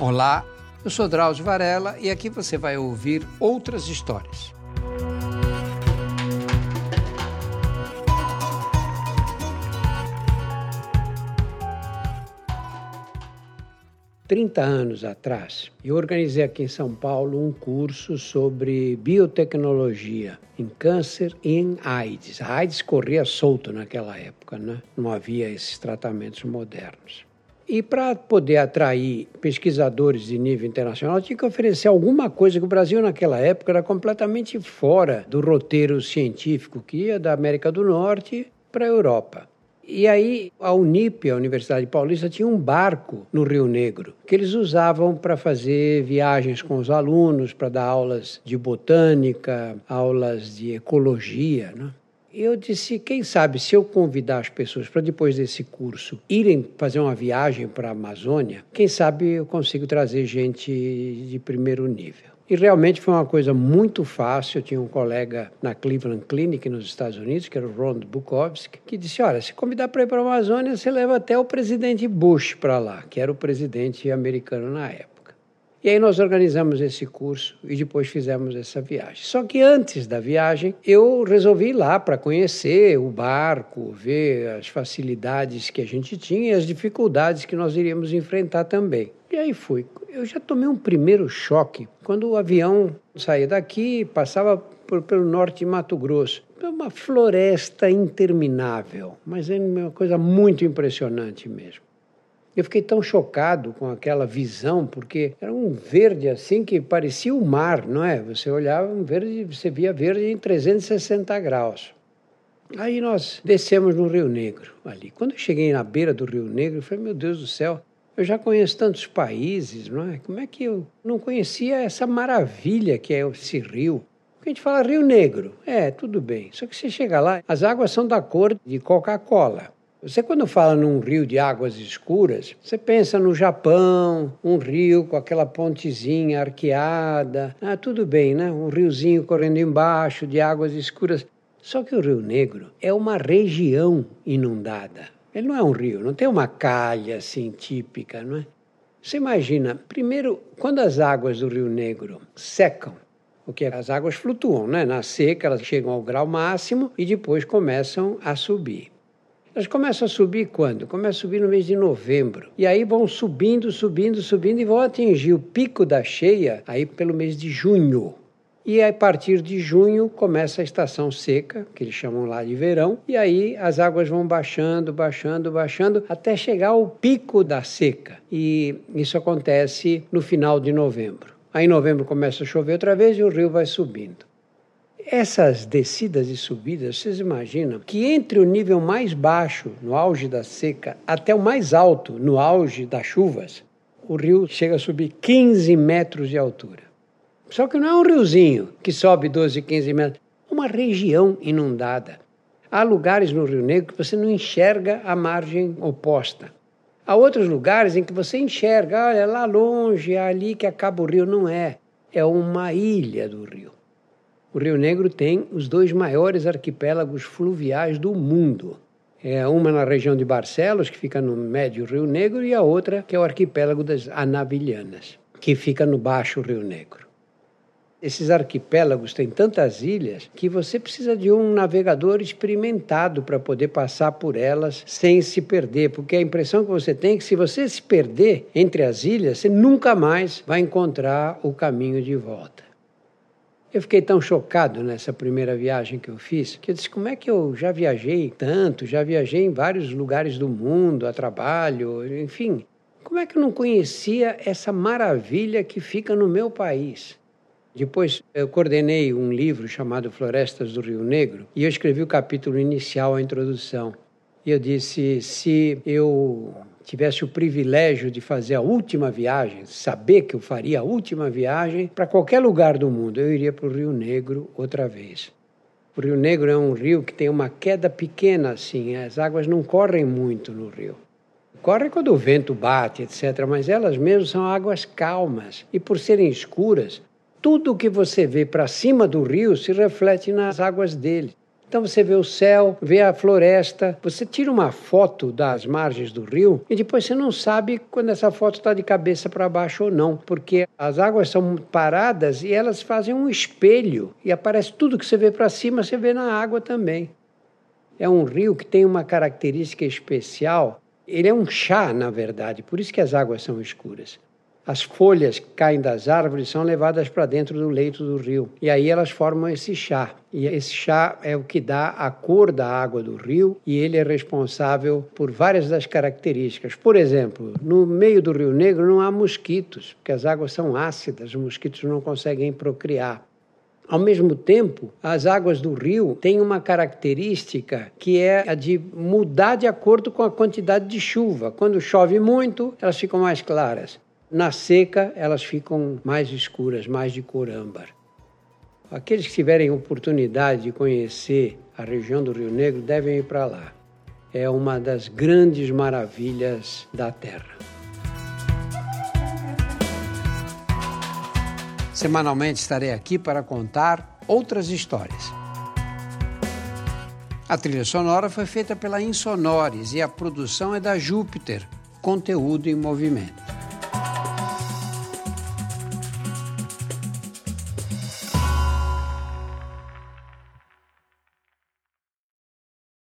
Olá, eu sou Drauzio Varela e aqui você vai ouvir outras histórias. Trinta anos atrás, eu organizei aqui em São Paulo um curso sobre biotecnologia em câncer e em AIDS. A AIDS corria solto naquela época, né? não havia esses tratamentos modernos. E para poder atrair pesquisadores de nível internacional, tinha que oferecer alguma coisa que o Brasil, naquela época, era completamente fora do roteiro científico que ia da América do Norte para a Europa. E aí a Unip, a Universidade Paulista, tinha um barco no Rio Negro que eles usavam para fazer viagens com os alunos, para dar aulas de botânica, aulas de ecologia. Né? Eu disse, quem sabe se eu convidar as pessoas para depois desse curso irem fazer uma viagem para a Amazônia, quem sabe eu consigo trazer gente de primeiro nível. E realmente foi uma coisa muito fácil. Eu tinha um colega na Cleveland Clinic, nos Estados Unidos, que era o Ron Bukowski, que disse: Olha, se convidar para ir para a Amazônia, você leva até o presidente Bush para lá, que era o presidente americano na época. E aí nós organizamos esse curso e depois fizemos essa viagem. Só que antes da viagem, eu resolvi ir lá para conhecer o barco, ver as facilidades que a gente tinha e as dificuldades que nós iríamos enfrentar também. E aí fui. Eu já tomei um primeiro choque quando o avião saía daqui, passava por, pelo norte de Mato Grosso. É uma floresta interminável, mas é uma coisa muito impressionante mesmo. Eu fiquei tão chocado com aquela visão, porque era um verde assim que parecia o mar, não é? Você olhava um verde, você via verde em 360 graus. Aí nós descemos no Rio Negro ali. Quando eu cheguei na beira do Rio Negro, eu falei, meu Deus do céu, eu já conheço tantos países, não é? Como é que eu não conhecia essa maravilha que é esse rio? Porque a gente fala Rio Negro, é, tudo bem. Só que você chega lá, as águas são da cor de Coca-Cola. Você, quando fala num rio de águas escuras, você pensa no Japão, um rio com aquela pontezinha arqueada. Ah, tudo bem, né? Um riozinho correndo embaixo de águas escuras. Só que o Rio Negro é uma região inundada. Ele não é um rio, não tem uma calha assim típica, não é? Você imagina, primeiro, quando as águas do Rio Negro secam, porque as águas flutuam, né? Na seca elas chegam ao grau máximo e depois começam a subir. Elas começam a subir quando? Começam a subir no mês de novembro. E aí vão subindo, subindo, subindo e vão atingir o pico da cheia aí pelo mês de junho. E a partir de junho começa a estação seca, que eles chamam lá de verão, e aí as águas vão baixando, baixando, baixando, até chegar ao pico da seca. E isso acontece no final de novembro. Aí em novembro começa a chover outra vez e o rio vai subindo. Essas descidas e subidas, vocês imaginam que entre o nível mais baixo, no auge da seca, até o mais alto, no auge das chuvas, o rio chega a subir 15 metros de altura. Só que não é um riozinho que sobe 12, 15 metros, é uma região inundada. Há lugares no Rio Negro que você não enxerga a margem oposta. Há outros lugares em que você enxerga, olha, lá longe, é ali que acaba o rio. Não é. É uma ilha do rio. O Rio Negro tem os dois maiores arquipélagos fluviais do mundo. É uma na região de Barcelos, que fica no médio Rio Negro, e a outra, que é o arquipélago das Anavilhanas, que fica no baixo Rio Negro. Esses arquipélagos têm tantas ilhas que você precisa de um navegador experimentado para poder passar por elas sem se perder, porque a impressão que você tem é que se você se perder entre as ilhas, você nunca mais vai encontrar o caminho de volta. Eu fiquei tão chocado nessa primeira viagem que eu fiz, que eu disse: como é que eu já viajei tanto, já viajei em vários lugares do mundo, a trabalho, enfim. Como é que eu não conhecia essa maravilha que fica no meu país? Depois eu coordenei um livro chamado Florestas do Rio Negro e eu escrevi o capítulo inicial, a introdução. E eu disse: se eu tivesse o privilégio de fazer a última viagem, saber que eu faria a última viagem para qualquer lugar do mundo, eu iria para o Rio Negro outra vez. O Rio Negro é um rio que tem uma queda pequena assim, as águas não correm muito no rio. Corre quando o vento bate, etc., mas elas mesmo são águas calmas e por serem escuras, tudo o que você vê para cima do rio se reflete nas águas dele. Então você vê o céu, vê a floresta, você tira uma foto das margens do rio e depois você não sabe quando essa foto está de cabeça para baixo ou não, porque as águas são paradas e elas fazem um espelho e aparece tudo que você vê para cima, você vê na água também. É um rio que tem uma característica especial. Ele é um chá, na verdade, por isso que as águas são escuras. As folhas que caem das árvores são levadas para dentro do leito do rio. E aí elas formam esse chá. E esse chá é o que dá a cor da água do rio e ele é responsável por várias das características. Por exemplo, no meio do Rio Negro não há mosquitos, porque as águas são ácidas, os mosquitos não conseguem procriar. Ao mesmo tempo, as águas do rio têm uma característica que é a de mudar de acordo com a quantidade de chuva. Quando chove muito, elas ficam mais claras. Na seca, elas ficam mais escuras, mais de cor âmbar. Aqueles que tiverem oportunidade de conhecer a região do Rio Negro devem ir para lá. É uma das grandes maravilhas da Terra. Semanalmente estarei aqui para contar outras histórias. A trilha sonora foi feita pela Insonores e a produção é da Júpiter, conteúdo em movimento.